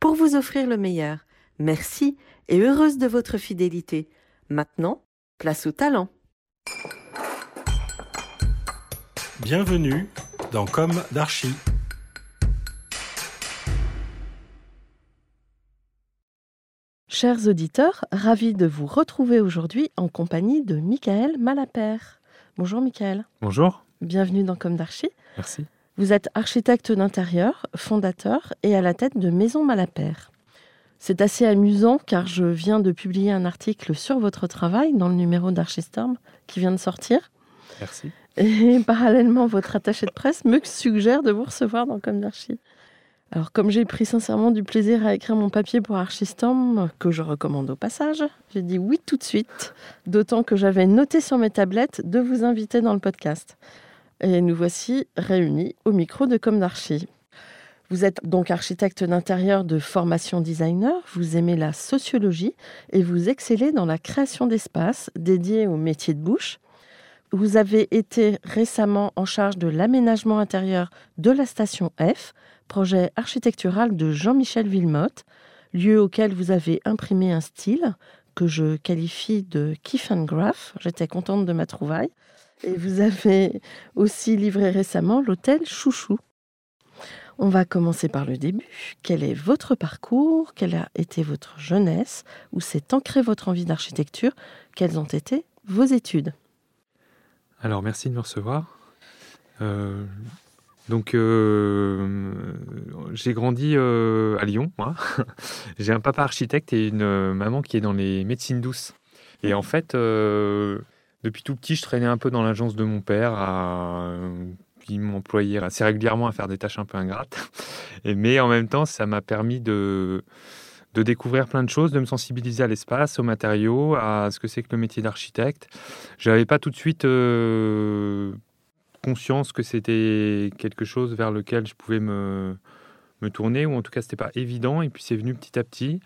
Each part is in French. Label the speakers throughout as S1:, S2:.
S1: pour vous offrir le meilleur. Merci et heureuse de votre fidélité. Maintenant, place au talent.
S2: Bienvenue dans Comme d'Archie.
S1: Chers auditeurs, ravis de vous retrouver aujourd'hui en compagnie de Michael Malapert. Bonjour Michael,
S2: Bonjour.
S1: bienvenue dans Comme d'Archie.
S2: Merci.
S1: Vous êtes architecte d'intérieur, fondateur et à la tête de Maison Malapert. C'est assez amusant car je viens de publier un article sur votre travail dans le numéro d'Archistorm qui vient de sortir.
S2: Merci.
S1: Et parallèlement, votre attaché de presse me suggère de vous recevoir dans Comme d'Archie. Alors, comme j'ai pris sincèrement du plaisir à écrire mon papier pour Archistorm, que je recommande au passage, j'ai dit oui tout de suite, d'autant que j'avais noté sur mes tablettes de vous inviter dans le podcast. Et nous voici réunis au micro de Comme d'Archie. Vous êtes donc architecte d'intérieur de formation designer, vous aimez la sociologie et vous excellez dans la création d'espaces dédiés au métier de bouche. Vous avez été récemment en charge de l'aménagement intérieur de la station F, projet architectural de Jean-Michel Villemotte, lieu auquel vous avez imprimé un style que je qualifie de kiff and graph. J'étais contente de ma trouvaille. Et vous avez aussi livré récemment l'hôtel Chouchou. On va commencer par le début. Quel est votre parcours? Quelle a été votre jeunesse? Où s'est ancrée votre envie d'architecture? Quelles ont été vos études?
S2: Alors, merci de me recevoir. Euh, donc, euh, j'ai grandi euh, à Lyon, moi. j'ai un papa architecte et une maman qui est dans les médecines douces. Et en fait, depuis tout petit, je traînais un peu dans l'agence de mon père à qui m'employait assez régulièrement à faire des tâches un peu ingrates. Mais en même temps, ça m'a permis de, découvrir plein de choses, de me sensibiliser à l'espace, aux matériaux, à ce que c'est que le métier d'architecte. Je n'avais pas tout de suite euh, conscience que c'était quelque chose vers lequel je pouvais me, me tourner, ou en tout cas, c'était pas évident. Et puis, c'est venu petit à petit.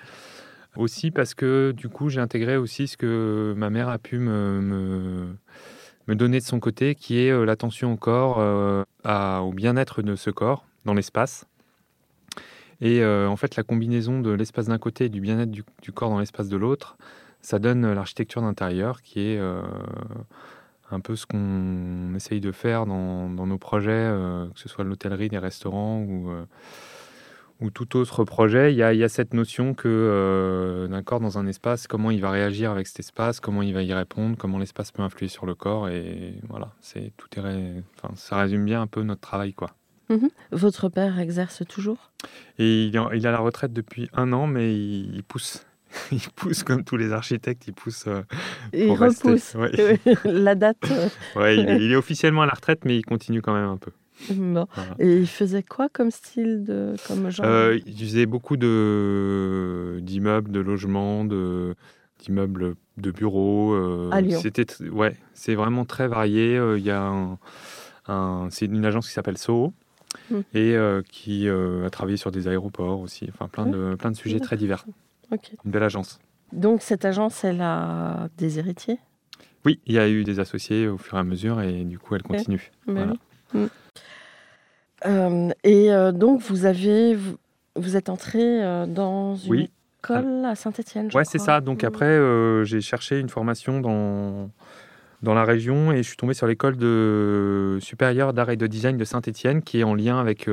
S2: Aussi parce que du coup, j'ai intégré aussi ce que ma mère a pu me, me, donner de son côté, qui est euh, l'attention au corps, euh, au bien-être de ce corps dans l'espace. Et euh, en fait, la combinaison de l'espace d'un côté et du bien-être du, corps dans l'espace de l'autre, ça donne l'architecture d'intérieur, qui est un peu ce qu'on essaye de faire dans, dans nos projets, que ce soit l'hôtellerie, des restaurants ou, ou tout autre projet. Il y a, il y a cette notion que euh, d'un corps dans un espace, comment il va réagir avec cet espace, comment il va y répondre, comment l'espace peut influer sur le corps. Et voilà, c'est tout est, ré- enfin, ça résume bien un peu notre travail, quoi.
S1: Mhm. Votre père exerce toujours?
S2: Et il est, en- il à la retraite depuis un an, mais il, il pousse. Il pousse comme tous les architectes, il pousse. euh,
S1: Il
S2: Pour
S1: repousse
S2: ouais.
S1: la date. euh,
S2: ouais, il, est- il est officiellement à la retraite, mais il continue quand même un peu. Voilà.
S1: Et il faisait quoi comme style de comme genre
S2: Euh, il faisait beaucoup de d'immeubles, de logements, de d'immeubles de bureaux. euh,
S1: À Lyon.
S2: C'était ouais, c'est vraiment très varié. Euh, Il y a un, un- c'est une agence qui s'appelle Soho
S1: Hmm.
S2: et euh, qui a travaillé sur des aéroports aussi. Enfin, plein de plein de sujets très divers.
S1: Ok.
S2: Une belle agence.
S1: Donc cette agence, elle a des héritiers?
S2: Oui, il y a eu des associés au fur et à mesure et du coup, elle continue.
S1: Bah
S2: Voilà.
S1: Mm. Euh, et euh, donc vous avez vous, vous êtes entré euh, dans une
S2: Oui.
S1: école à Saint-Étienne.
S2: Ouais, c'est ça. Donc après, euh, j'ai cherché une formation dans, dans la région et je suis tombé sur l'école de supérieure d'art et de design de Saint-Étienne qui est en lien avec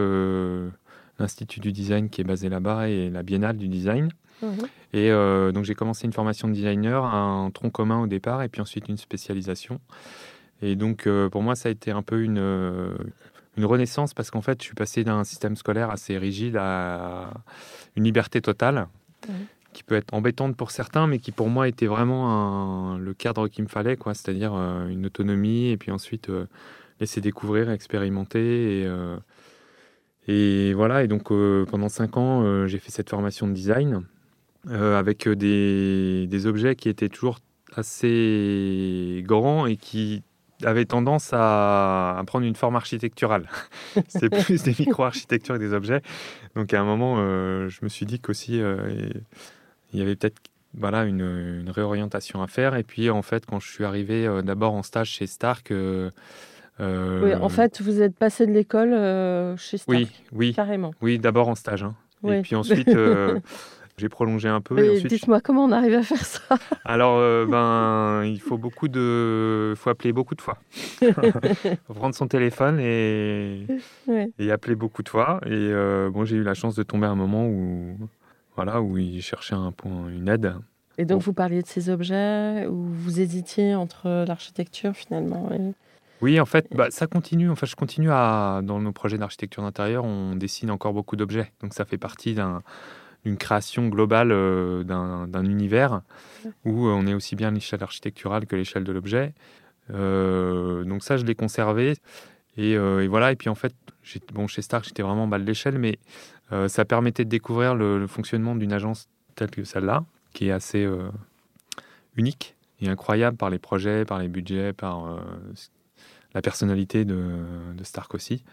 S2: l'Institut du design qui est basé là-bas et la Biennale du design.
S1: Mhm.
S2: Et donc j'ai commencé une formation de designer, un tronc commun au départ, et puis ensuite une spécialisation. Et donc euh, pour moi, ça a été un peu une, euh, une renaissance parce qu'en fait, je suis passé d'un système scolaire assez rigide à une liberté totale,
S1: Mhm.
S2: qui peut être embêtante pour certains, mais qui pour moi était vraiment un- le cadre qu'il me fallait, quoi. C'est-à-dire euh, une autonomie, et puis ensuite laisser découvrir, expérimenter. Et, euh, et voilà, et donc euh, pendant cinq ans, euh, j'ai fait cette formation de design avec des, des objets qui étaient toujours assez grands et qui avaient tendance à, à prendre une forme architecturale. C'est plus des micro-architectures que des objets. Donc à un moment, euh, je me suis dit qu'aussi, euh, il y avait peut-être voilà, une, une réorientation à faire. Et puis en fait, quand je suis arrivé euh, d'abord en stage chez Stark... euh,
S1: Oui, en fait, vous êtes passé de l'école euh, chez Stark.
S2: oui, oui,
S1: Carrément.
S2: oui, d'abord en stage. hein.
S1: Oui.
S2: Et puis ensuite, euh, j'ai prolongé un peu. et
S1: Et Dites-moi comment on arrive à faire ça.
S2: Alors, euh, ben, il faut beaucoup de, faut appeler beaucoup de fois. faut prendre son téléphone et,
S1: Ouais.
S2: et appeler beaucoup de fois. Et euh, bon, j'ai eu la chance de tomber à un moment où, voilà, où il cherchait un point, une aide.
S1: Et donc,
S2: Bon.
S1: vous parliez de ces objets où vous hésitiez entre l'architecture finalement. et-
S2: Oui, en fait, bah, ça continue. Enfin, je continue à, dans nos projets d'architecture d'intérieur, on dessine encore beaucoup d'objets. Donc, ça fait partie d'un- d'une création globale euh, d'un d'un univers où euh, on est aussi bien à l'échelle architecturale que l'échelle de l'objet. Euh, donc, ça, je l'ai conservé. Et, euh, et voilà. Et puis, en fait, j'ai- bon, chez Stark, j'étais vraiment en bas de l'échelle, mais ça permettait de découvrir le, le fonctionnement d'une agence telle que celle-là, qui est assez unique et incroyable par les projets, par les budgets, par la personnalité de, de Stark aussi.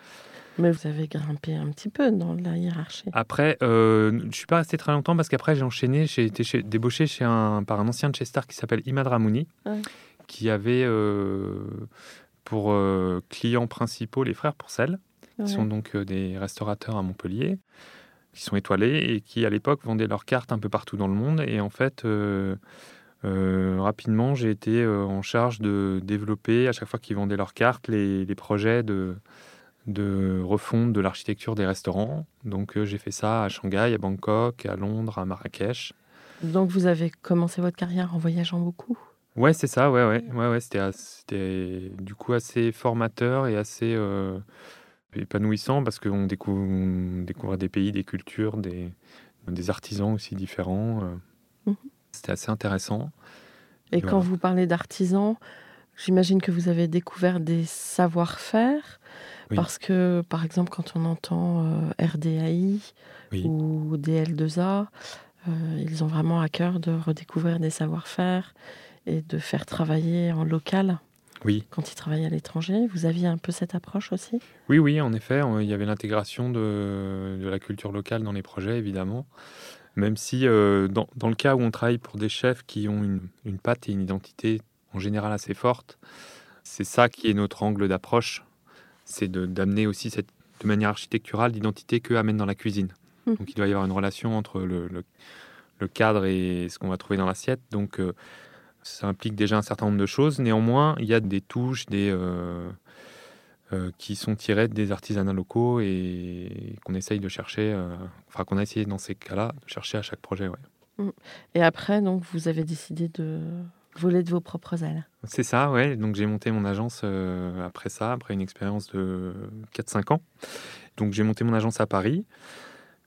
S1: Mais vous avez grimpé un petit peu dans la hiérarchie.
S2: Après, euh, je suis pas resté très longtemps parce qu'après j'ai enchaîné, j'ai été chez- débauché chez un, par un ancien de chez Stark qui s'appelle Imad Ramouni,
S1: Ouais.
S2: qui avait euh, pour euh, clients principaux les frères Pourcel, qui
S1: Ouais.
S2: sont donc euh, des restaurateurs à Montpellier, qui sont étoilés et qui à l'époque vendaient leurs cartes un peu partout dans le monde. Et en fait, euh, rapidement, j'ai été euh, en charge de développer, à chaque fois qu'ils vendaient leurs cartes, les, les projets de, de refonte de l'architecture des restaurants. Donc euh, j'ai fait ça à Shanghai, à Bangkok, à Londres, à Marrakech.
S1: Donc, vous avez commencé votre carrière en voyageant beaucoup?
S2: Ouais, c'est ça, ouais, ouais, ouais, ouais c'était, du coup assez formateur et assez euh, épanouissant parce qu'on découvre, on découvre des pays, des cultures, des, des artisans aussi différents. euh.
S1: Mhm.
S2: C'était assez intéressant.
S1: Et
S2: Et
S1: quand
S2: voilà.
S1: vous parlez d'artisans, j'imagine que vous avez découvert des savoir-faire.
S2: Oui.
S1: Parce que, par exemple, quand on entend euh, RDAI
S2: Oui.
S1: ou DL2A, euh, ils ont vraiment à cœur de redécouvrir des savoir-faire et de faire travailler en local
S2: Oui,
S1: quand ils travaillent à l'étranger. Vous aviez un peu cette approche aussi?
S2: Oui, oui, en effet, on- il y avait l'intégration de, de la culture locale dans les projets, évidemment. Même si, euh, dans, dans le cas où on travaille pour des chefs qui ont une, une patte et une identité en général assez forte, c'est ça qui est notre angle d'approche. C'est d'amener aussi cette, de manière architecturale l'identité qu'eux amènent dans la cuisine.
S1: Mhm.
S2: Donc il doit y avoir une relation entre le, le- le cadre et ce qu'on va trouver dans l'assiette. Donc euh, ça implique déjà un certain nombre de choses. Néanmoins, il y a des touches, des, euh, euh, qui sont tirées des artisanats locaux et qu'on essaye de chercher, euh, enfin qu'on a essayé dans ces cas-là, de chercher à chaque projet. ouais.
S1: Et après, donc, vous avez décidé de voler de vos propres ailes.
S2: C'est ça, ouais. Donc j'ai monté mon agence euh, après ça, après une expérience de 4-5 ans. Donc j'ai monté mon agence à Paris.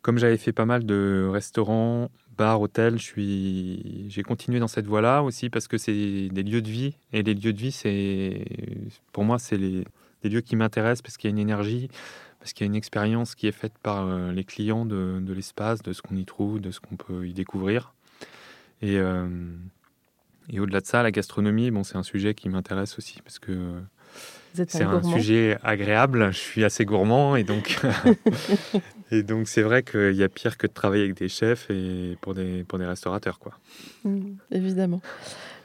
S2: Comme j'avais fait pas mal de restaurants, bars, hôtels, je suis, j'ai continué dans cette voie-là aussi parce que c'est des lieux de vie et les lieux de vie, c'est, pour moi, c'est les, lieux qui m'intéressent parce qu'il y a une énergie, parce qu'il y a une expérience qui est faite par euh, les clients de, de l'espace, de ce qu'on y trouve, de ce qu'on peut y découvrir. Et, euh, et au-delà de ça, la gastronomie, bon, c'est un sujet qui m'intéresse aussi parce que c'est
S1: un
S2: sujet agréable. Je suis assez gourmand et donc, et donc c'est vrai qu'il y a pire que de travailler avec des chefs et pour des, pour des restaurateurs. Quoi.
S1: Mm, évidemment.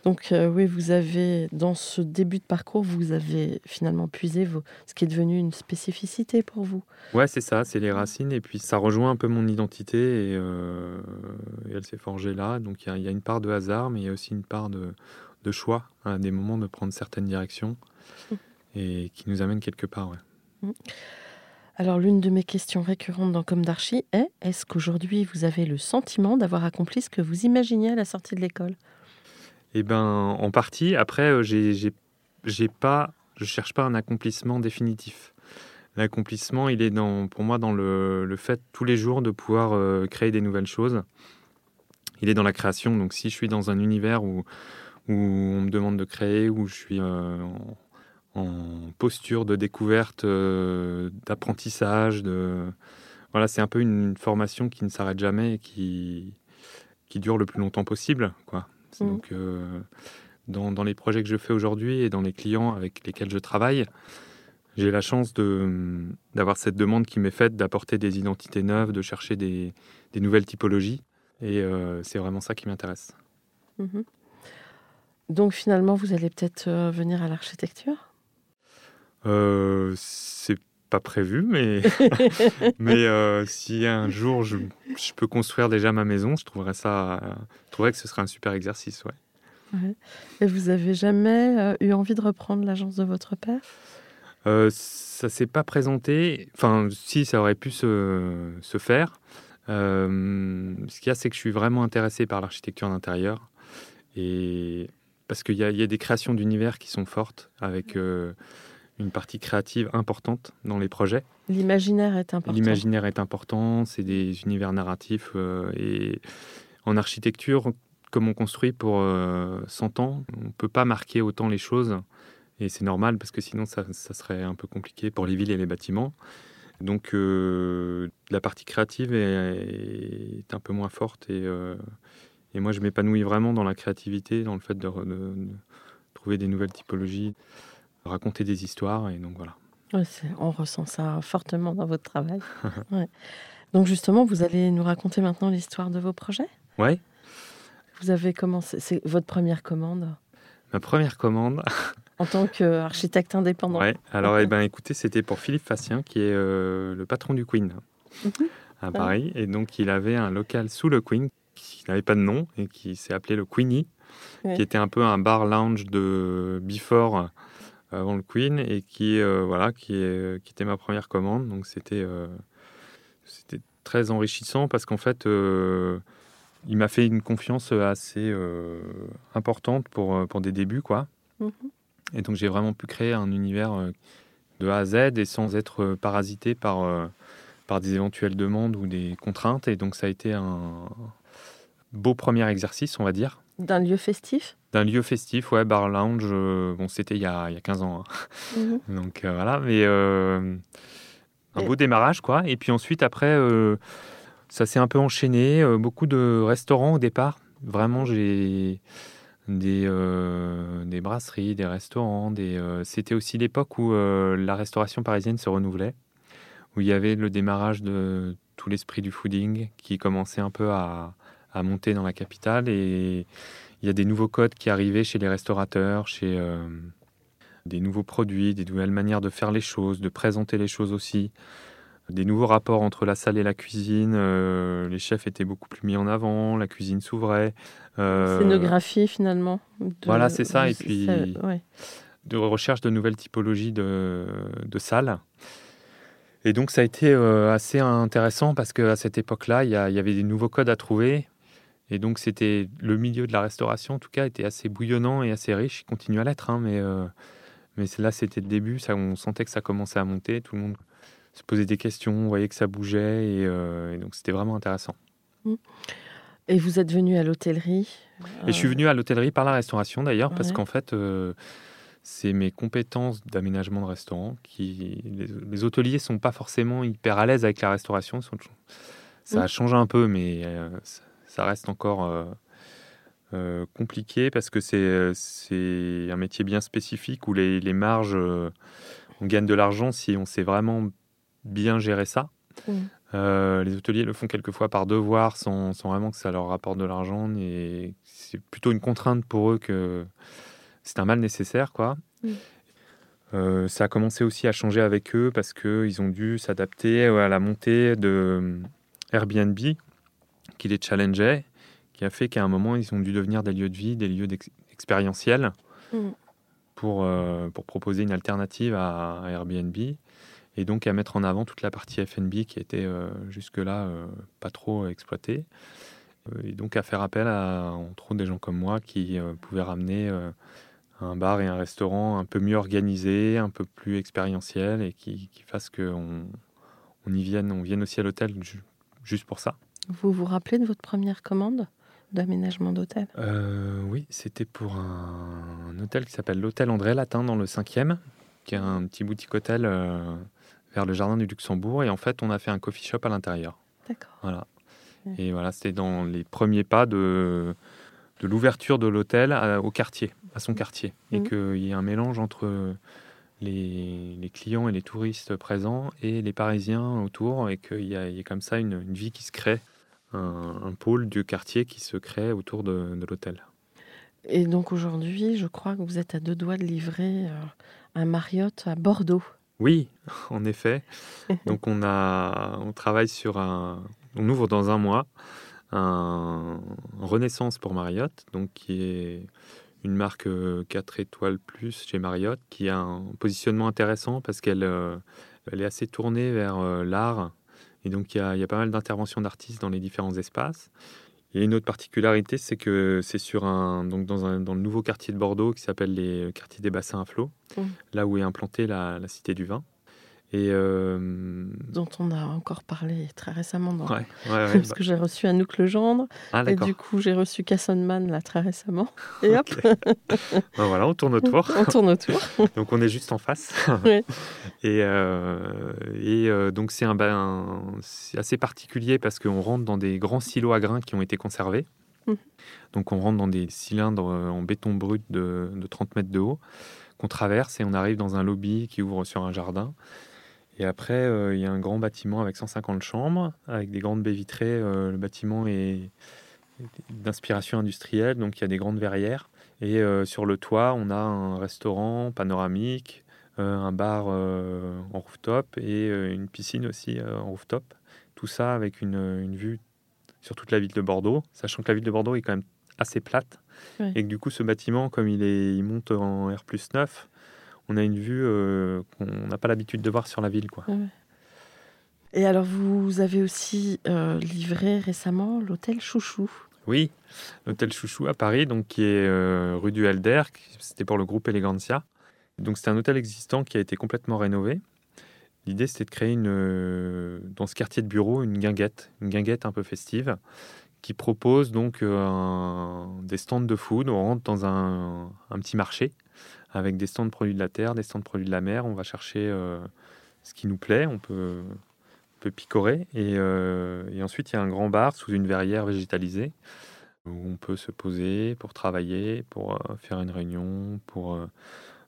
S1: Donc euh, oui, vous avez, dans ce début de parcours, vous avez finalement puisé vos- ce qui est devenu une spécificité pour vous.
S2: Ouais, c'est ça, c'est les racines et puis ça rejoint un peu mon identité et, euh, et elle s'est forgée là. Donc il y a- il y, a une part de hasard, mais il y a aussi une part de, de choix à des moments de prendre certaines directions et qui nous amène quelque part. Ouais.
S1: Alors, l'une de mes questions récurrentes dans Comme d'Archie est est-ce qu'aujourd'hui vous avez le sentiment d'avoir accompli ce que vous imaginiez à la sortie de l'école?
S2: Eh ben, en partie. Après, euh, j'ai, j'ai, pas, je cherche pas un accomplissement définitif. L'accomplissement, il est dans, pour moi dans le, fait tous les jours de pouvoir euh, créer des nouvelles choses. Il est dans la création. Donc, si je suis dans un univers où, on me demande de créer, où je suis euh, en, posture de découverte, d'apprentissage, de voilà, c'est un peu une formation qui ne s'arrête jamais et qui qui dure le plus longtemps possible, quoi.
S1: Mhm.
S2: Donc, euh, dans, dans les projets que je fais aujourd'hui et dans les clients avec lesquels je travaille, j'ai la chance de, d'avoir cette demande qui m'est faite d'apporter des identités neuves, de chercher des, des nouvelles typologies. Et euh, c'est vraiment ça qui m'intéresse.
S1: Mhm. Donc, finalement, vous allez peut-être euh, venir à l'architecture?
S2: Euh, c'est pas prévu, mais, mais euh, si un jour je, je peux construire déjà ma maison, je trouverais ça, je trouverais que ce serait un super exercice. Ouais.
S1: Et vous avez jamais euh, eu envie de reprendre l'agence de votre père?
S2: Euh, ça s'est pas présenté. Enfin, si, ça aurait pu se, se faire. Euh, ce qu'il y a, c'est que je suis vraiment intéressé par l'architecture d'intérieur. Et parce qu'il y, y a des créations d'univers qui sont fortes, avec une partie créative importante dans les projets.
S1: L'imaginaire est important.
S2: L'imaginaire est important, c'est des univers narratifs. euh, et en architecture, comme on construit pour euh, 100 ans, on ne peut pas marquer autant les choses. Et c'est normal parce que sinon, ça, ça serait un peu compliqué pour les villes et les bâtiments. Donc, euh, la partie créative est, est un peu moins forte. Et, euh, et moi, je m'épanouis vraiment dans la créativité, dans le fait de, de- de trouver des nouvelles typologies, raconter des histoires. Et donc, voilà.
S1: Ouais, on ressent ça fortement dans votre travail. Ouais. Donc justement, vous allez nous raconter maintenant l'histoire de vos projets?
S2: Ouais,
S1: Vous avez commencé, c'est votre première commande?
S2: Ma première commande.
S1: en tant qu'architecte indépendant.
S2: Ouais. Alors, eh ben, écoutez, c'était pour Philippe Facien, qui est euh, le patron du Queen
S1: Mhm.
S2: à Paris. Et donc, il avait un local sous le Queen qui n'avait pas de nom et qui s'est appelé le Queenie,
S1: Ouais.
S2: qui était un peu un bar lounge de Before avant le Queen et qui, euh, voilà, qui, est, qui était ma première commande. Donc, c'était euh, c'était très enrichissant parce qu'en fait, euh, il m'a fait une confiance assez euh, importante pour, euh, pour des débuts, quoi.
S1: Mhm.
S2: Et donc j'ai vraiment pu créer un univers euh, de A à Z et sans être euh, parasité par, euh, par des éventuelles demandes ou des contraintes. Et donc ça a été un beau premier exercice, on va dire.
S1: D'un lieu festif?
S2: D'un lieu festif, ouais, bar lounge. euh, bon, c'était il, y a- il y a 15 ans. hein.
S1: Mhm.
S2: Donc euh, voilà, mais euh, un beau démarrage, quoi. Et puis ensuite, après, ça s'est un peu enchaîné. beaucoup de restaurants au départ. Vraiment, j'ai des, des brasseries, des restaurants. Des, C'était aussi l'époque où la restauration parisienne se renouvelait, où il y avait le démarrage de tout l'esprit du fooding qui commençait un peu à, à monter dans la capitale. Et il y a des nouveaux codes qui arrivaient chez les restaurateurs, chez euh, des nouveaux produits, des nouvelles manières de faire les choses, de présenter les choses aussi, des nouveaux rapports entre la salle et la cuisine. euh, les chefs étaient beaucoup plus mis en avant, la cuisine s'ouvrait. euh,
S1: Scénographie finalement. de-
S2: Voilà, c'est ça, et puis-
S1: ça- ouais.
S2: de recherche de nouvelles typologies de, de salles. Et donc ça a été euh, assez intéressant parce qu'à cette époque-là, il y, a- il y avait des nouveaux codes à trouver. Et donc c'était le milieu de la restauration, en tout cas, était assez bouillonnant et assez riche. Il continue à l'être, hein, mais, euh, mais là c'était le début. Ça, on sentait que ça commençait à monter. Tout le monde se posait des questions, on voyait que ça bougeait. Et, euh, et donc c'était vraiment intéressant.
S1: Et vous êtes venu à l'hôtellerie.
S2: Et je suis
S1: euh,
S2: venu à l'hôtellerie par la restauration d'ailleurs, parce
S1: Ouais.
S2: qu'en fait, c'est mes compétences d'aménagement de restaurant qui. Les, les hôteliers sont pas forcément hyper à l'aise avec la restauration. ça
S1: Mm.
S2: change un peu, mais euh, ça, ça reste encore euh, euh, compliqué parce que c'est euh, c'est un métier bien spécifique où les, les marges. euh, on gagne de l'argent si on sait vraiment bien gérer ça. Euh, les hôteliers le font quelquefois par devoir sans, sans vraiment que ça leur rapporte de l'argent et c'est plutôt une contrainte pour eux que c'est un mal nécessaire quoi. Ça a commencé aussi à changer avec eux parce qu'ils ont dû s'adapter à la montée de Airbnb qui les challengeait, qui a fait qu'à un moment ils ont dû devenir des lieux de vie, des lieux expérientiels
S1: Mm.
S2: pour, euh, pour proposer une alternative à, à Airbnb. et donc à mettre en avant toute la partie F&B qui était euh, jusque-là euh, pas trop exploitée. Et donc à faire appel à, entre autres, des gens comme moi qui pouvaient ramener un bar et un restaurant un peu mieux organisé, un peu plus expérientiel et qui, qui fasse qu'on on y vienne, on vienne aussi à l'hôtel juste pour ça.
S1: Vous vous rappelez de votre première commande d'aménagement d'hôtel?
S2: Oui, c'était pour un, un, hôtel qui s'appelle l'hôtel André Latin dans le 5e, qui est un petit boutique hôtel vers le jardin du Luxembourg. Et en fait, on a fait un coffee shop à l'intérieur.
S1: D'accord.
S2: Voilà. Et voilà, c'était dans les premiers pas de, de l'ouverture de l'hôtel au quartier, à son quartier. Et mmh. qu'il y ait un mélange entre les, les, clients et les touristes présents et les Parisiens autour. Et qu'il y, ait comme ça une, une, vie qui se crée, un, pôle du quartier qui se crée autour de, de l'hôtel.
S1: Et donc aujourd'hui, je crois que vous êtes à deux doigts de livrer euh, un Marriott à Bordeaux.
S2: Oui, en effet. Donc on a, on travaille sur un, on ouvre dans un mois un Renaissance pour Marriott, donc qui est une marque 4 euh, étoiles plus chez Marriott, qui a un positionnement intéressant parce qu'elle euh, elle est assez tournée vers l'art. Et donc il y, a, il y a pas mal d'interventions d'artistes dans les différents espaces. Et une autre particularité, c'est que c'est sur un, donc dans, un, dans le nouveau quartier de Bordeaux qui s'appelle les quartiers des bassins à flot, mmh. là où est implantée la, la Cité du Vin. Et euh,
S1: Dont on a encore parlé très récemment. Dans...
S2: Ouais,
S1: Parce que j'ai reçu Anouk Legendre.
S2: Ah,
S1: et du coup, j'ai reçu Cassonman là très récemment. Et hop
S2: ben Voilà, on tourne autour.
S1: on tourne autour.
S2: donc on est juste en face. et, euh, et euh, donc c'est un, un assez particulier parce qu'on rentre dans des grands silos à grains qui ont été conservés. Mmh. Donc on rentre dans des cylindres en béton brut de, de 30 mètres de haut qu'on traverse et on arrive dans un lobby qui ouvre sur un jardin. Et après, euh, il y a un grand bâtiment avec 150 chambres, avec des grandes baies vitrées. Euh, le bâtiment est d'inspiration industrielle, donc il y a des grandes verrières. Et euh, sur le toit, on a un restaurant panoramique, un bar en rooftop et une piscine aussi en rooftop. Tout ça avec une, une, vue sur toute la ville de Bordeaux, sachant que la ville de Bordeaux est quand même assez plate. Et que du coup, ce bâtiment, comme il, est, il monte en R 9, on a une vue euh, qu'on n'a pas l'habitude de voir sur la ville. Quoi.
S1: Et alors, vous avez aussi euh, livré récemment l'hôtel Chouchou.
S2: Oui, l'hôtel Chouchou à Paris, donc qui est euh, rue du Helder. C'était pour le groupe Elegancia. Donc c'est un hôtel existant qui a été complètement rénové. L'idée c'était de créer une, dans ce quartier de bureau une guinguette, une guinguette un peu festive, qui propose donc des stands de food. On rentre dans un, un petit marché avec des stands de produits de la terre, des stands de produits de la mer. On va chercher euh, ce qui nous plaît, on peut, peut picorer. Euh, et, ensuite, il y a un grand bar sous une verrière végétalisée où on peut se poser pour travailler, pour euh, faire une réunion, pour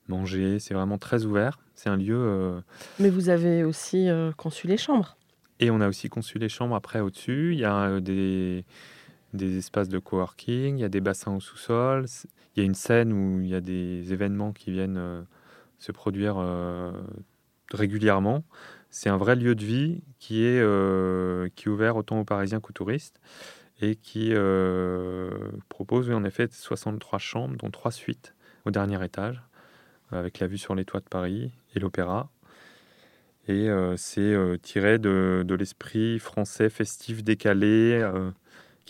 S2: manger. C'est vraiment très ouvert. C'est un lieu.
S1: Mais vous avez aussi conçu les chambres.
S2: Et on a aussi conçu les chambres après au-dessus. Il y a des des espaces de coworking, il y a des bassins au sous-sol, y a une scène où il y a des événements qui viennent euh, se produire euh, régulièrement. C'est un vrai lieu de vie qui est, euh, qui est ouvert autant aux Parisiens qu'aux touristes et qui propose en effet 63 chambres, dont 3 suites au dernier étage, avec la vue sur les toits de Paris et l'opéra. Et c'est tiré de l'esprit français festif décalé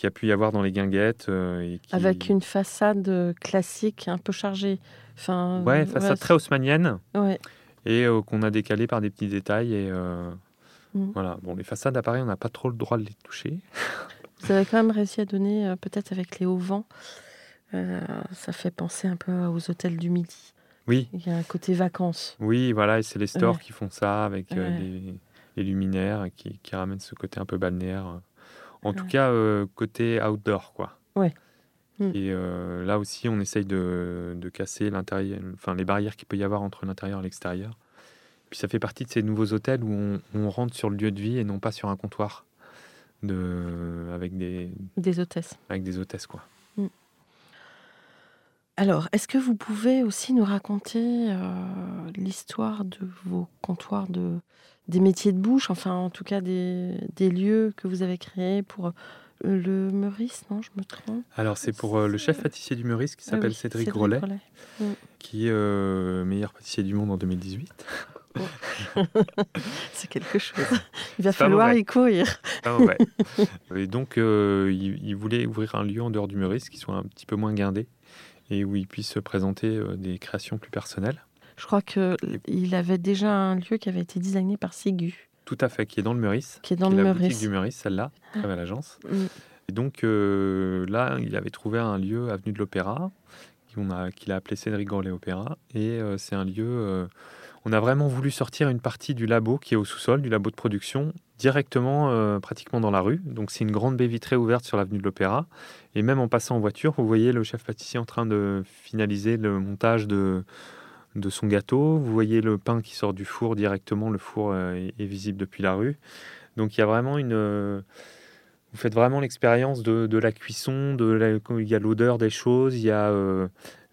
S2: qu'il a pu y avoir dans les guinguettes. Euh,
S1: Avec une façade euh, classique un peu chargée. Enfin,
S2: ouais, façade très haussmanienne.
S1: Ouais.
S2: Et euh, qu'on a décalé par des petits détails. Et mm. voilà. Bon, les façades à Paris, on n'a pas trop le droit de les toucher.
S1: Vous avez quand même réussi à donner, peut-être avec les hauts vents, ça fait penser un peu aux hôtels du Midi.
S2: Oui.
S1: Il y a un côté vacances.
S2: Oui, voilà, et c'est les stores qui font ça avec les, luminaires qui, qui, ramènent ce côté un peu balnéaire. En tout cas, euh, côté outdoor, quoi.
S1: Ouais.
S2: Hmm. Et euh, là aussi, on essaye de, casser l'intérieur, enfin les barrières qu'il peut y avoir entre l'intérieur et l'extérieur. Puis ça fait partie de ces nouveaux hôtels où on, rentre sur le lieu de vie et non pas sur un comptoir de, avec des
S1: des hôtesses.
S2: Avec des hôtesses, quoi.
S1: Alors, est-ce que vous pouvez aussi nous raconter euh, l'histoire de vos comptoirs de des métiers de bouche, enfin en tout cas des, des lieux que vous avez créés pour euh, le Meurice, non Je me trompe?
S2: Alors c'est pour euh, le chef pâtissier du Meurice qui ah s'appelle Cédric, Cédric, Rollet, mm. qui est euh, meilleur pâtissier du monde en 2018.
S1: C'est quelque chose. Il va falloir y courir.
S2: Et donc, euh, il, il voulait ouvrir un lieu en dehors du Meurice qui soit un petit peu moins guindé et où il puisse se présenter euh, des créations plus personnelles.
S1: Je crois qu'il avait déjà un lieu qui avait été designé par Sigu,
S2: Tout à fait, qui est dans le Meurice.
S1: qui est dans
S2: qui
S1: le
S2: est la boutique
S1: Meurice.
S2: du Meurice, celle-là, à l'agence.
S1: Mm.
S2: Et donc euh, là, il avait trouvé un lieu avenue de l'Opéra, qu'on a- qu'il a appelé Cédric Grolet Opéra. Et euh, c'est un lieu. euh, on a vraiment voulu sortir une partie du labo qui est au sous-sol, du labo de production, directement, euh, pratiquement dans la rue. Donc c'est une grande baie vitrée ouverte sur l'avenue de l'Opéra. Et même en passant en voiture, vous voyez le chef pâtissier en train de finaliser le montage de, son gâteau. Vous voyez le pain qui sort du four directement. Le four euh, est, visible depuis la rue. Donc il y a vraiment une. euh, vous faites vraiment l'expérience de, la cuisson, il y a l'odeur des choses, il y a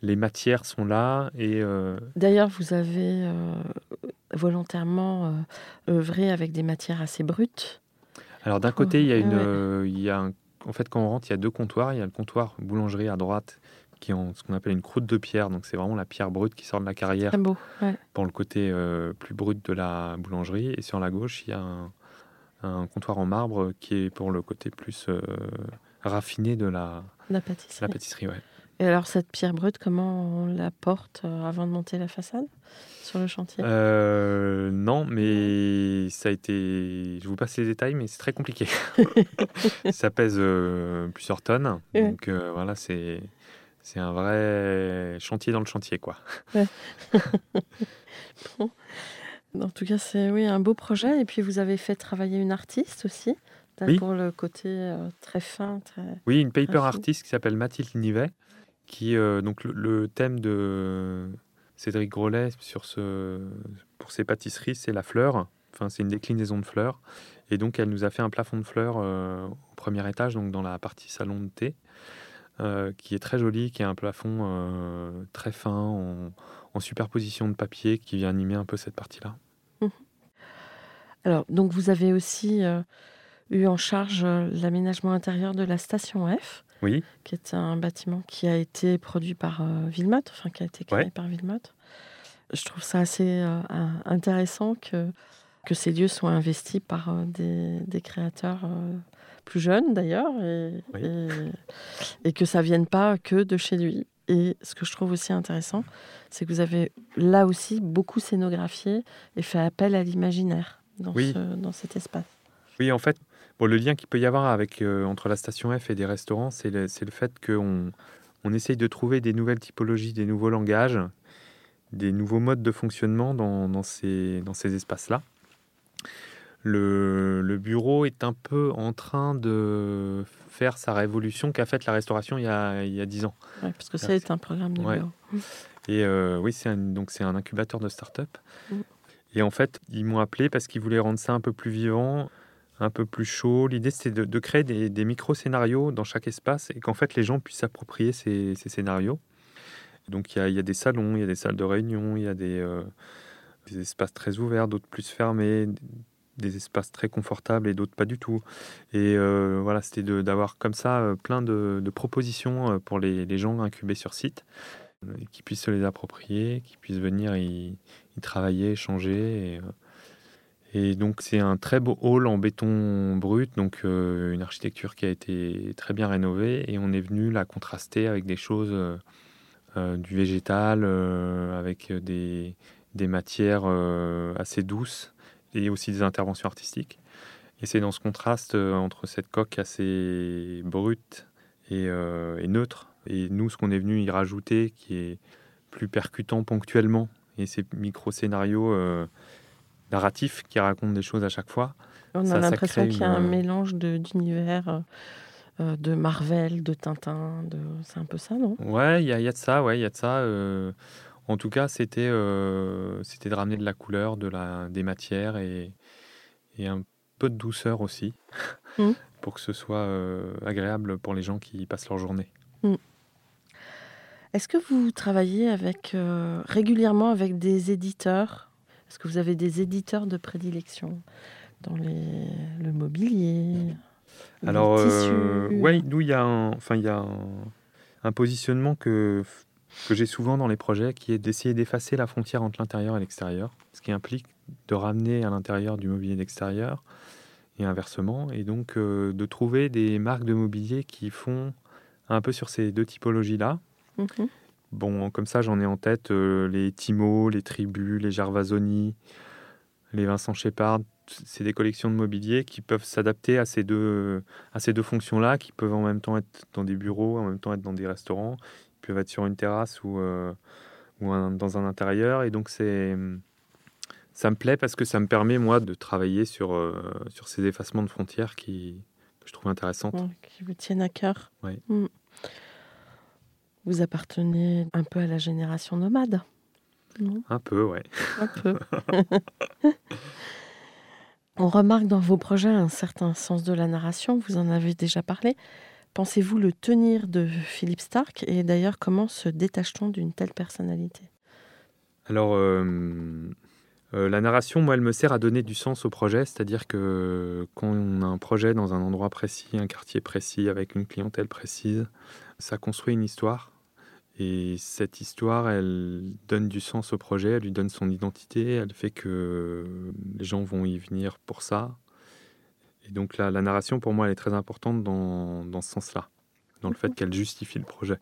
S2: les matières sont là et euh,
S1: D'ailleurs, vous avez euh, volontairement euh, œuvré avec des matières assez brutes.
S2: alors d'un côté il y a une,
S1: Ouais.
S2: euh, il y a un- en fait quand on rentre il y a deux comptoirs, il y a le comptoir boulangerie à droite qui est en ce qu'on appelle une croûte de pierre, donc c'est vraiment la pierre brute qui sort de la carrière
S1: Très beau. ouais.
S2: le côté plus brut de la boulangerie et sur la gauche il y a un, un comptoir en marbre qui est pour le côté plus raffiné de la,
S1: La pâtisserie.
S2: la pâtisserie. Ouais.
S1: Et alors, cette pierre brute, comment on la porte euh, avant de monter la façade sur le chantier?
S2: Euh, non, mais ça a été. Je vous passe les détails, mais c'est très compliqué. ça pèse euh, plusieurs tonnes,
S1: Ouais.
S2: donc euh, voilà, c'est c'est un vrai chantier dans le chantier, quoi.
S1: En tout cas, c'est oui, un beau projet. Et puis, vous avez fait travailler une artiste aussi,
S2: Oui.
S1: pour le côté euh, très fin. Très...
S2: Oui, une paper artiste qui s'appelle Mathilde Nivet, qui euh, donc le, thème de Cédric Grolet sur ce pour ses pâtisseries, c'est la fleur. Enfin, c'est une déclinaison de fleurs. Et donc, elle nous a fait un plafond de fleurs euh, au premier étage, donc dans la partie salon de thé, euh, qui est très joli, qui est un plafond très fin, en, superposition de papier, qui vient animer un peu cette partie-là.
S1: Alors, donc, vous avez aussi eu en charge l'aménagement intérieur de la station F,
S2: Oui,
S1: qui est un bâtiment qui a été produit par euh, Villemotte, enfin, qui a été créé
S2: Ouais.
S1: par Villemotte. Je trouve ça assez euh, intéressant que, que ces lieux soient investis par euh, des, des créateurs plus jeunes, d'ailleurs, et,
S2: Oui.
S1: et, et que ça vienne pas que de chez lui. Et ce que je trouve aussi intéressant, c'est que vous avez là aussi beaucoup scénographié et fait appel à l'imaginaire dans,
S2: Oui.
S1: ce- dans cet espace.
S2: Oui, en fait, bon, le lien qu'il peut y avoir avec, euh, entre la station F et des restaurants, c'est le, le fait qu'on on essaye de trouver des nouvelles typologies, des nouveaux langages, des nouveaux modes de fonctionnement dans, dans ces, dans ces espaces-là. Le, le bureau est un peu en train de faire sa révolution qu'a faite la restauration il y a, il y a 10 ans.
S1: Ouais, parce que
S2: Merci.
S1: c'est un programme de
S2: Ouais.
S1: bureau.
S2: Et euh, oui, c'est un, donc c'est un incubateur de start-up.
S1: Mm.
S2: Et en fait, ils m'ont appelé parce qu'ils voulaient rendre ça un peu plus vivant, un peu plus chaud. L'idée, c'était de, créer des, des micro-scénarios dans chaque espace et qu'en fait, les gens puissent s'approprier ces, scénarios. Donc, il y, a, des salons, il y a des salles de réunion, il y a des, euh, des espaces très ouverts, d'autres plus fermés, des espaces très confortables et d'autres pas du tout. Et euh, voilà, c'était d'avoir comme ça euh, plein de, propositions pour les, gens incubés sur site qui puissent se les approprier, qui puissent venir y, travailler, échanger. Et donc c'est un très beau hall en béton brut, donc euh, une architecture qui a été très bien rénovée et on est venu la contraster avec des choses euh, euh, du végétal, avec des, des matières assez douces et aussi des interventions artistiques. Et c'est dans ce contraste entre cette coque assez brute et, et neutre, et nous, ce qu'on est venu y rajouter, qui est plus percutant ponctuellement, et ces micro-scénarios euh, narratifs qui racontent des choses à chaque fois.
S1: On
S2: Ça-
S1: a l'impression qu'il y a un
S2: une-
S1: mélange d'univers euh, euh, de Marvel, de Tintin, de... c'est un peu ça, non?
S2: Ouais, il y, a- il y a de ça, ouais, il y a de ça. euh, en tout cas, c'était euh, c'était de ramener de la couleur, de la, des matières et, et un peu de douceur aussi,
S1: Mhm.
S2: pour que ce soit euh, agréable pour les gens qui passent leur journée.
S1: Est-ce que vous travaillez avec, euh, régulièrement avec des éditeurs? Est-ce que vous avez des éditeurs de prédilection dans les, le mobilier
S2: Alors,
S1: les
S2: euh,
S1: tissus
S2: ouais, nous, il y a un, enfin, il y a un, un positionnement que que j'ai souvent dans les projets, qui est d'essayer d'effacer la frontière entre l'intérieur et l'extérieur, ce qui implique de ramener à l'intérieur du mobilier d'extérieur et inversement, et donc euh, de trouver des marques de mobilier qui font un peu sur ces deux typologies-là.
S1: Mhm.
S2: Bon, comme ça, j'en ai en tête euh, les Timo, les Tribus, les Gervasoni, les Vincent Shepard. C'est des collections de mobilier qui peuvent s'adapter à ces deux, à ces deux fonctions-là, qui peuvent en même temps être dans des bureaux, en même temps être dans des restaurants, ils peuvent être sur une terrasse ou, euh, ou un- dans un intérieur. Et donc, c'est, ça me plaît parce que ça me permet, moi, de travailler sur, euh, sur ces effacements de frontières qui, que je trouve intéressantes.
S1: Qui vous tiennent à cœur.
S2: Oui.
S1: Mm. Vous appartenez un peu à la génération nomade. Non?
S2: Un peu, ouais.
S1: Un peu. On remarque dans vos projets un certain sens de la narration, vous en avez déjà parlé. Pensez-vous le tenir de Philippe Stark Et d'ailleurs, comment se détache-t-on d'une telle personnalité?
S2: Alors, euh, euh, la narration, moi, elle me sert à donner du sens au projet, c'est-à-dire que quand on a un projet dans un endroit précis, un quartier précis, avec une clientèle précise, ça construit une histoire. Et cette histoire, elle donne du sens au projet, elle lui donne son identité, elle fait que les gens vont y venir pour ça. Et donc la, la narration, pour moi, elle est très importante dans, dans ce sens-là, dans le fait qu'elle justifie le projet.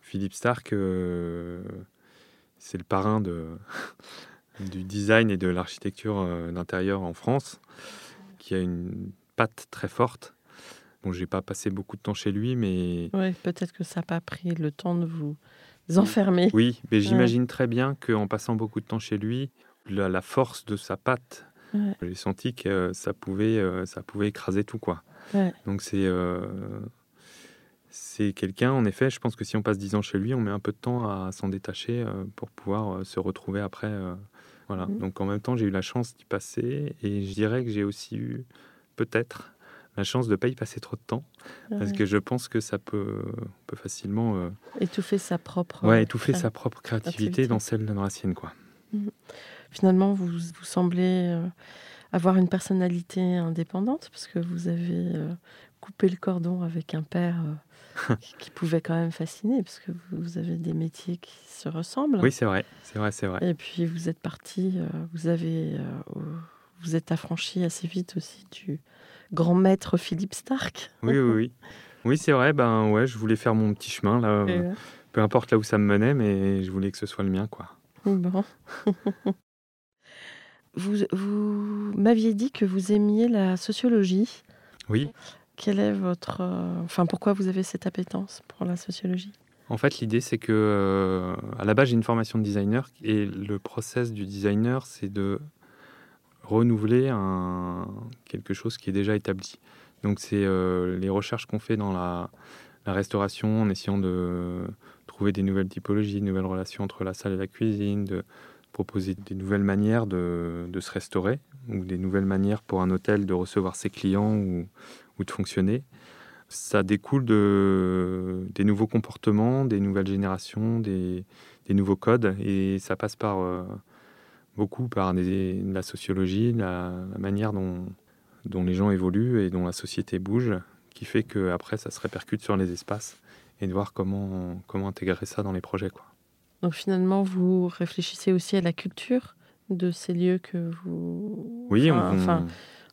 S2: Philippe Stark, euh, c'est le parrain de, du design et de l'architecture euh, d'intérieur en France, qui a une patte très forte. Bon, j'ai pas passé beaucoup de temps chez lui, mais
S1: Oui, peut-être que ça n'a pas pris le temps de vous enfermer.
S2: oui, mais j'imagine très bien qu'en passant beaucoup de temps chez lui, la, la force de sa patte,
S1: Ouais.
S2: j'ai senti que ça pouvait, euh, ça pouvait écraser tout, quoi.
S1: Ouais.
S2: Donc c'est euh, c'est quelqu'un, en effet, je pense que si on passe 10 ans chez lui, on met un peu de temps à s'en détacher euh, pour pouvoir se retrouver après. voilà.
S1: Mhm.
S2: Donc en même temps, j'ai eu la chance d'y passer et je dirais que j'ai aussi eu peut-être la chance de ne pas y passer trop de temps parce que je pense que ça peut, facilement euh,
S1: Étouffer sa propre.
S2: ouais, étouffer sa propre créativité dans celle la sienne. Quoi.
S1: Finalement, vous, vous semblez euh, avoir une personnalité indépendante parce que vous avez euh, coupé le cordon avec un père euh, qui, pouvait quand même fasciner parce que vous, avez des métiers qui se ressemblent.
S2: Oui, c'est vrai, c'est vrai, c'est vrai.
S1: Et puis vous êtes parti, euh, vous avez, vous êtes affranchi assez vite aussi du grand maître Philippe Stark.
S2: Oui, oui, oui. Oui, c'est vrai. Ben ouais, je voulais faire mon petit chemin là. Euh, peu importe là où ça me menait, mais je voulais que ce soit le mien, quoi.
S1: Bon. vous vous m'aviez dit que vous aimiez la sociologie.
S2: Oui.
S1: Quel est votre, euh, enfin, pourquoi vous avez cette appétence pour la sociologie?
S2: En fait, l'idée, c'est que euh, à la base, j'ai une formation de designer et le process du designer, c'est de renouveler quelque chose qui est déjà établi. Donc, c'est euh, les recherches qu'on fait dans la, restauration en essayant de trouver des nouvelles typologies, de nouvelles relations entre la salle et la cuisine, de proposer des nouvelles manières de, se restaurer ou des nouvelles manières pour un hôtel de recevoir ses clients ou, de fonctionner. Ça découle de, des nouveaux comportements, des nouvelles générations, des, des nouveaux codes et ça passe par euh, beaucoup par des- la sociologie, la, la manière dont, dont les gens évoluent et dont la société bouge, qui fait que après ça se répercute sur les espaces et de voir comment, comment intégrer ça dans les projets. Quoi.
S1: Donc finalement, vous réfléchissez aussi à la culture de ces lieux que vous.
S2: Oui,
S1: enfin,
S2: on-
S1: enfin,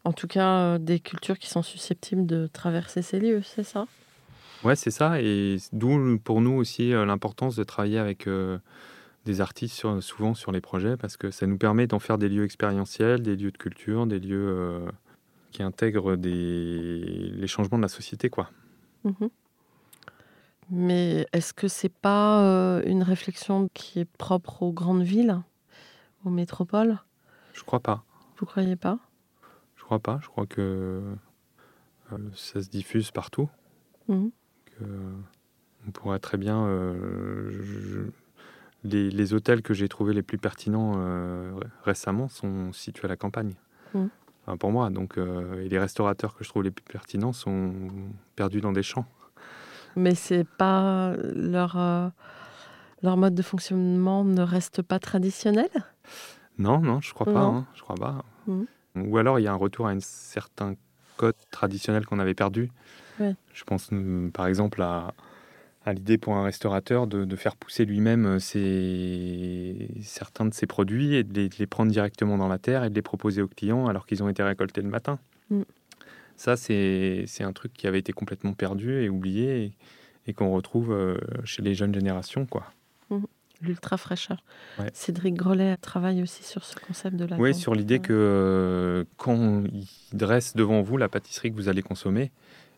S1: en tout cas, euh, des cultures qui sont susceptibles de traverser ces lieux, c'est ça?
S2: Ouais, c'est ça. Et d'où pour nous aussi euh, l'importance de travailler avec euh, des artistes sur- souvent sur les projets parce que ça nous permet d'en faire des lieux expérientiels, des lieux de culture, des lieux euh, qui intègrent des... les changements de la société. Quoi.
S1: Mhm. Mais est-ce que c'est pas euh, une réflexion qui est propre aux grandes villes, aux métropoles?
S2: Je crois pas.
S1: Vous croyez pas?
S2: Je crois pas. Je crois que euh, ça se diffuse partout. Que on pourrait très bien. euh, je- les, les hôtels que j'ai trouvés les plus pertinents euh, ré- récemment sont situés à la campagne. Enfin, pour moi. Donc, euh, et les restaurateurs que je trouve les plus pertinents sont perdus dans des champs.
S1: Mais c'est pas leur euh, leur mode de fonctionnement ne reste pas traditionnel?
S2: Non, non, je crois pas. Hein, je crois pas.
S1: Mhm.
S2: Ou alors il y a un retour à un certain code traditionnel qu'on avait perdu.
S1: Ouais.
S2: Je pense euh, par exemple à, à l'idée pour un restaurateur de, de faire pousser lui-même ses- certains de ses produits et de les, de les prendre directement dans la terre et de les proposer aux clients alors qu'ils ont été récoltés le matin.
S1: Mm.
S2: Ça, c'est un truc qui avait été complètement perdu et oublié et, et qu'on retrouve euh, chez les jeunes générations. Quoi.
S1: L'ultra fraîcheur.
S2: Ouais.
S1: Cédric Grolet travaille aussi sur ce concept de la
S2: Oui, sur l'idée que euh, quand il dresse devant vous la pâtisserie que vous allez consommer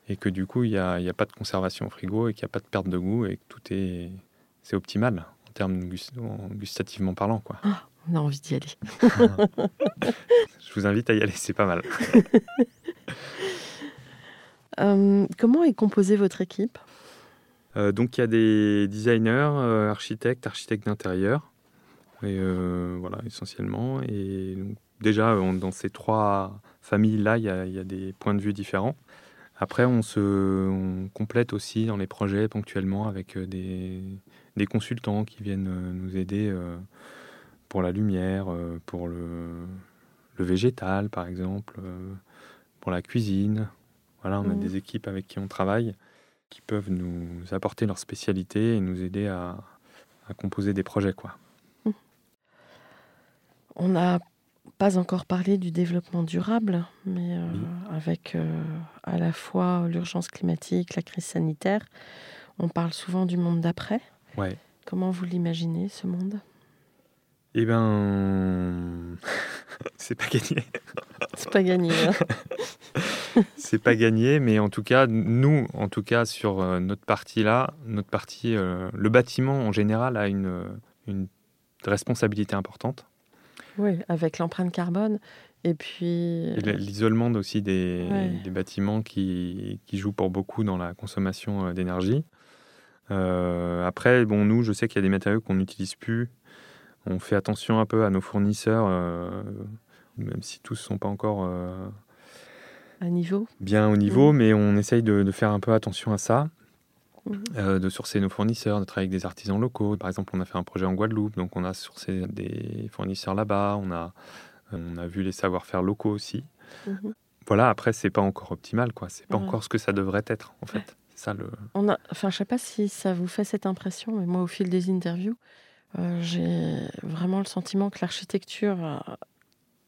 S2: et que du coup, il n'y a, y a pas de conservation au frigo et qu'il n'y a pas de perte de goût et que tout est, c'est optimal en termes gus- en gustativement parlant. Quoi.
S1: On a envie d'y aller.
S2: Je vous invite à y aller, c'est pas mal.
S1: Euh, comment est composée votre équipe?
S2: Euh, donc il y a des designers, euh, architectes, architectes d'intérieur, et voilà essentiellement. Et donc, déjà on- dans ces trois familles là, il y, a, il y a des points de vue différents. Après on se on complète aussi dans les projets ponctuellement avec euh, des, des consultants qui viennent euh, nous aider euh, pour la lumière, pour le, le végétal par exemple, pour la cuisine. Voilà, on a
S1: Mhm.
S2: des équipes avec qui on travaille qui peuvent nous apporter leur spécialité et nous aider à, à composer des projets. Quoi.
S1: On n'a pas encore parlé du développement durable, mais euh,
S2: Oui.
S1: avec euh, à la fois l'urgence climatique, la crise sanitaire, on parle souvent du monde d'après.
S2: Ouais.
S1: Comment vous l'imaginez, ce monde?
S2: Eh ben, c'est pas gagné.
S1: C'est pas gagné. hein.
S2: C'est pas gagné, mais en tout cas, nous, en tout cas, sur euh, notre partie là, notre partie, euh, le bâtiment en général a une, une responsabilité importante.
S1: Oui, avec l'empreinte carbone. Et puis,
S2: l- l'isolement aussi des,
S1: Ouais.
S2: des bâtiments qui, qui jouent pour beaucoup dans la consommation euh, d'énergie. Euh, après, bon, nous, je sais qu'il y a des matériaux qu'on n'utilise plus. On fait attention un peu à nos fournisseurs, euh, même si tous ne sont pas encore euh,
S1: à niveau.
S2: bien au niveau, mais on essaye de, de faire un peu attention à ça.
S1: Mhm.
S2: Euh, de sourcer nos fournisseurs, de travailler avec des artisans locaux. Par exemple, on a fait un projet en Guadeloupe, donc on a sourcé des fournisseurs là-bas. On a, on a vu les savoir-faire locaux aussi
S1: Mhm.
S2: voilà, après, c'est pas encore optimal, quoi. C'est pas
S1: Ouais.
S2: encore ce que ça devrait être, en fait. C'est ça le.
S1: On a, enfin, je sais pas si ça vous fait cette impression, mais moi, au fil des interviews, euh, j'ai vraiment le sentiment que l'architecture,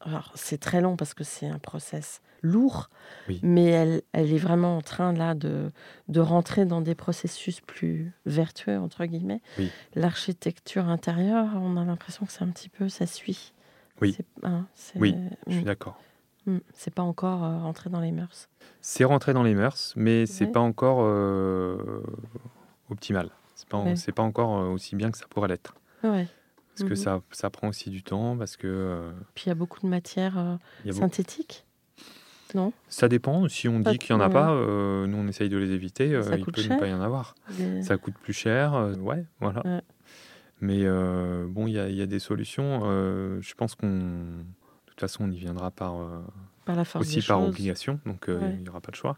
S1: alors c'est très long parce que c'est un process lourd,
S2: Oui.
S1: mais elle, elle est vraiment en train là de, de rentrer dans des processus plus vertueux entre guillemets.
S2: Oui.
S1: L'architecture intérieure, on a l'impression que c'est un petit peu, ça suit.
S2: Oui.
S1: Hein,
S2: Oui, Je suis
S1: Mm,
S2: d'accord.
S1: mm, c'est pas encore euh, rentré dans les mœurs.
S2: C'est rentré dans les mœurs, mais c'est
S1: Ouais.
S2: pas encore euh, optimal. C'est pas,
S1: Ouais.
S2: pas encore euh, aussi bien que ça pourrait l'être.
S1: Ouais.
S2: Parce que
S1: Mhm.
S2: ça, ça prend aussi du temps, parce que euh,
S1: Puis il y a beaucoup de matières euh,
S2: a beaucoup-
S1: synthétiques. Non?
S2: Ça dépend. Si on
S1: Pas-
S2: dit qu'il y en a
S1: ouais.
S2: pas, euh, nous on essaye de les éviter. euh, il peut ne pas y en avoir. Ça coûte plus cher, ouais, voilà.
S1: Ouais.
S2: Mais bon, il y, a- il y a des solutions. je pense qu'on, de toute façon, on y viendra par
S1: par la force
S2: aussi par
S1: choses.
S2: obligation, donc
S1: Ouais.
S2: il n'y aura pas de choix.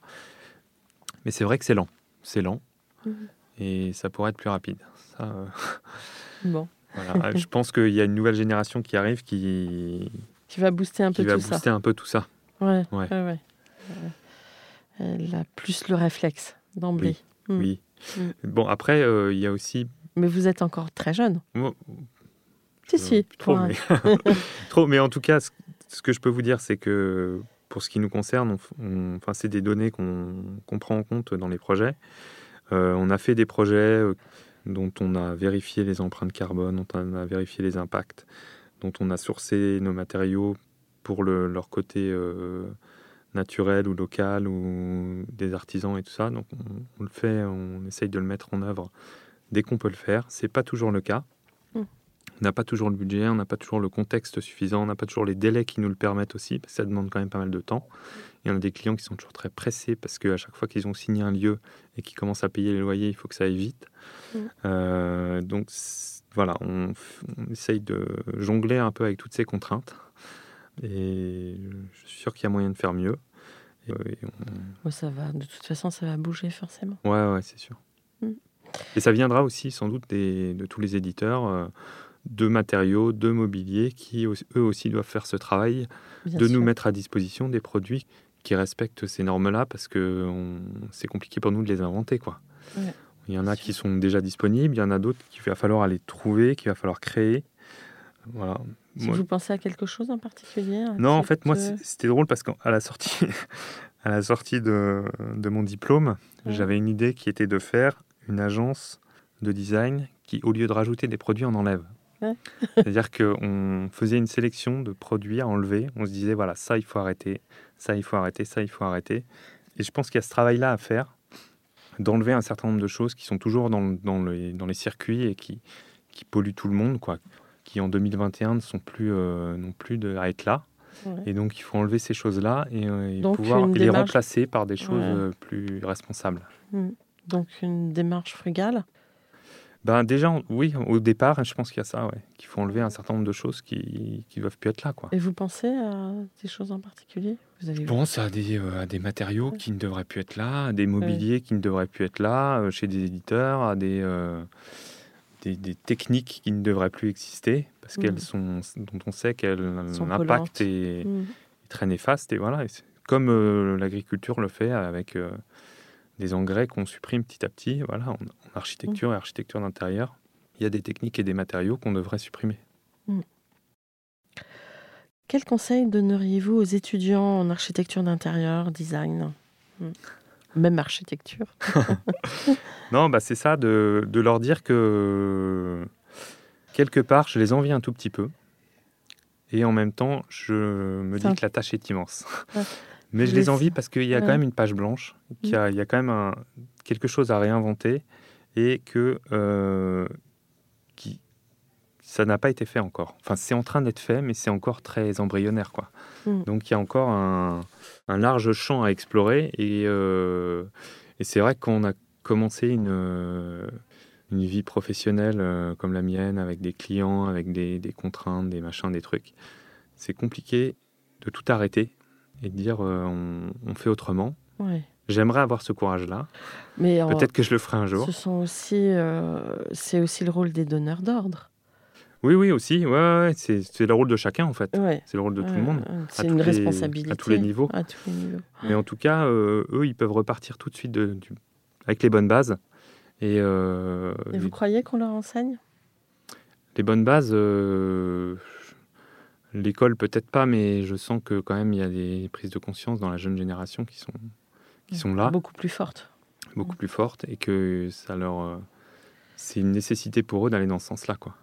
S2: Mais c'est vrai que c'est lent, c'est lent,
S1: Mhm.
S2: et ça pourrait être plus rapide. Ça,
S1: Bon,
S2: voilà. Euh, Je pense qu'il y a une nouvelle génération qui arrive qui,
S1: qui va booster un
S2: qui
S1: peu
S2: va
S1: tout
S2: booster un peu tout ça.
S1: ça. Ouais,
S2: Ouais.
S1: Euh, Elle a plus le réflexe d'emblée.
S2: Oui.
S1: Mm.
S2: Bon, après, euh, il y a aussi...
S1: Mais vous êtes encore très jeune.
S2: moi,
S1: Si,
S2: euh,
S1: si.
S2: plus trop, mais... trop, mais en tout cas, ce, que je peux vous dire, c'est que pour ce qui nous concerne, on enfin, c'est des données qu'on prend en compte dans les projets. Euh, on a fait des projets euh, dont on a vérifié les empreintes carbone, dont on a vérifié les impacts, dont on a sourcé nos matériaux pour le- leur côté euh, naturel ou local ou des artisans et tout ça. Donc on, on le fait, on essaye de le mettre en œuvre dès qu'on peut le faire. C'est pas toujours le cas.
S1: Mm.
S2: On n'a pas toujours le budget, on n'a pas toujours le contexte suffisant, on n'a pas toujours les délais qui nous le permettent aussi, parce que ça demande quand même pas mal de temps. Il y en a des clients qui sont toujours très pressés parce qu'à chaque fois qu'ils ont signé un lieu et qu'ils commencent à payer les loyers, il faut que ça aille vite.
S1: Mm.
S2: Euh, donc voilà, on, on essaye de jongler un peu avec toutes ces contraintes. Et je suis sûr qu'il y a moyen de faire mieux. Et, euh, et on-
S1: Ouais, ça va. De toute façon, ça va bouger forcément.
S2: Ouais, ouais, c'est sûr.
S1: Mm.
S2: Et ça viendra aussi sans doute des- de tous les éditeurs euh, de matériaux, de mobilier, qui eux aussi doivent faire ce travail
S1: Bien
S2: de
S1: sûr.
S2: nous mettre à disposition des produits qui respectent ces normes-là, parce que c'est compliqué pour nous de les inventer. Quoi.
S1: Ouais.
S2: Il y en a qui sont déjà disponibles, il y en a d'autres qu'il va falloir aller trouver, qu'il va falloir créer. Voilà.
S1: Si
S2: Moi-
S1: vous pensez à quelque chose en particulier
S2: Non, en fait, moi, c'était drôle parce qu'à la sortie, à la sortie de, de mon diplôme,
S1: Ouais.
S2: j'avais une idée qui était de faire une agence de design qui, au lieu de rajouter des produits, en enlève. C'est-à-dire qu'on faisait une sélection de produits à enlever. On se disait, voilà, ça, il faut arrêter, ça, il faut arrêter, ça, il faut arrêter. Et je pense qu'il y a ce travail-là à faire, d'enlever un certain nombre de choses qui sont toujours dans, le- dans les, dans les circuits et qui, qui polluent tout le monde, quoi. qui en 2021 ne sont plus, euh, non plus de, à être là.
S1: Ouais.
S2: Et donc, il faut enlever ces choses-là et, euh, et pouvoir les
S1: démarche-
S2: remplacer par des choses
S1: Ouais.
S2: euh, plus responsables.
S1: Donc une démarche frugale.
S2: Ben, déjà, on- oui, au départ, je pense qu'il y a ça, ouais, qu'il faut enlever un certain nombre de choses qui ne doivent plus être là. Quoi.
S1: Et vous pensez à des choses en particulier? Vous avez
S2: Je pense à des, euh, à des matériaux qui ne devraient plus être là, à des mobiliers qui ne devraient plus être là, euh, chez des éditeurs, à des, euh, des, des techniques qui ne devraient plus exister, parce
S1: Mhm.
S2: qu'elles sont, dont on sait qu'elles l'impact est,
S1: Mm.
S2: est très néfaste. Et voilà, et comme l'agriculture le fait avec des engrais qu'on supprime petit à petit, voilà, en, en architecture et architecture d'intérieur, il y a des techniques et des matériaux qu'on devrait supprimer.
S1: Quel conseil donneriez-vous aux étudiants en architecture d'intérieur, design? Mm. Même architecture.
S2: Non, bah c'est ça, de, de leur dire que quelque part, je les envie un tout petit peu. Et en même temps, je me dis que la tâche est immense. Mais je
S1: Les-
S2: envie parce qu'il y a
S1: Ouais.
S2: quand même une page blanche, qu'il y a, il y a quand même un- quelque chose à réinventer et que euh, qui, ça n'a pas été fait encore. Enfin, c'est en train d'être fait, mais c'est encore très embryonnaire. Quoi.
S1: Mm.
S2: Donc, il y a encore un, un large champ à explorer. Et, euh, et c'est vrai qu'on a commencé une, euh, une vie professionnelle euh, comme la mienne, avec des clients, avec des, des contraintes, des machins, des trucs. C'est compliqué de tout arrêter et de dire euh, on, on fait autrement.
S1: Ouais.
S2: J'aimerais avoir ce courage-là.
S1: Mais
S2: Peut-être que je le ferai un jour.
S1: ce sont aussi, euh, c'est aussi le rôle des donneurs d'ordre.
S2: Oui, oui, aussi. Ouais, ouais, c'est c'est le rôle de chacun, en fait. C'est le rôle de tout le monde.
S1: C'est une
S2: les-
S1: responsabilité.
S2: à tous les niveaux.
S1: À tous les niveaux.
S2: Mais en tout cas, euh, eux, ils peuvent repartir tout de suite de- du- avec les bonnes bases. Et,
S1: Et vous
S2: les,
S1: croyez qu'on leur enseigne?
S2: Les bonnes bases, l'école peut-être pas, mais je sens que quand même il y a des prises de conscience dans la jeune génération qui sont, qui sont là,
S1: Beaucoup plus forte.
S2: beaucoup plus fortes, et que ça leur, euh, c'est une nécessité pour eux d'aller dans ce sens-là, quoi.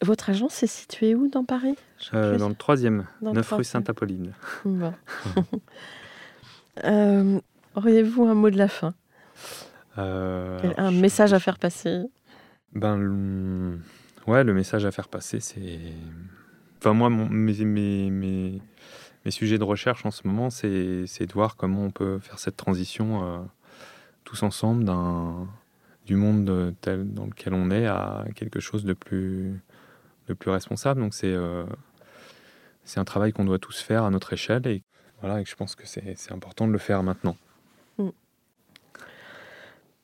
S1: Votre agence est située où dans Paris
S2: Euh, dans le troisième,
S1: Dans le
S2: 9 rue. Sainte-Apolline.
S1: Bon. Euh, Auriez-vous un mot de la fin?
S2: Euh,
S1: Un message à faire passer?
S2: Ben. Ouais, le message à faire passer, c'est. Enfin, moi, mes, mes, mes, sujets de recherche en ce moment, c'est de voir comment on peut faire cette transition euh, tous ensemble d'un du monde tel dans lequel on est à quelque chose de plus, de plus responsable. Donc, c'est euh, c'est un travail qu'on doit tous faire à notre échelle et, voilà, et je pense que c'est important de le faire maintenant.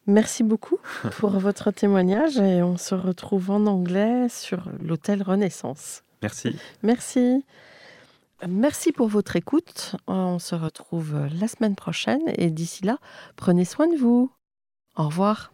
S1: Merci beaucoup pour votre témoignage et on se retrouve en anglais sur l'hôtel Renaissance.
S2: Merci.
S1: Merci. Merci pour votre écoute. On se retrouve la semaine prochaine et d'ici là, prenez soin de vous. Au revoir.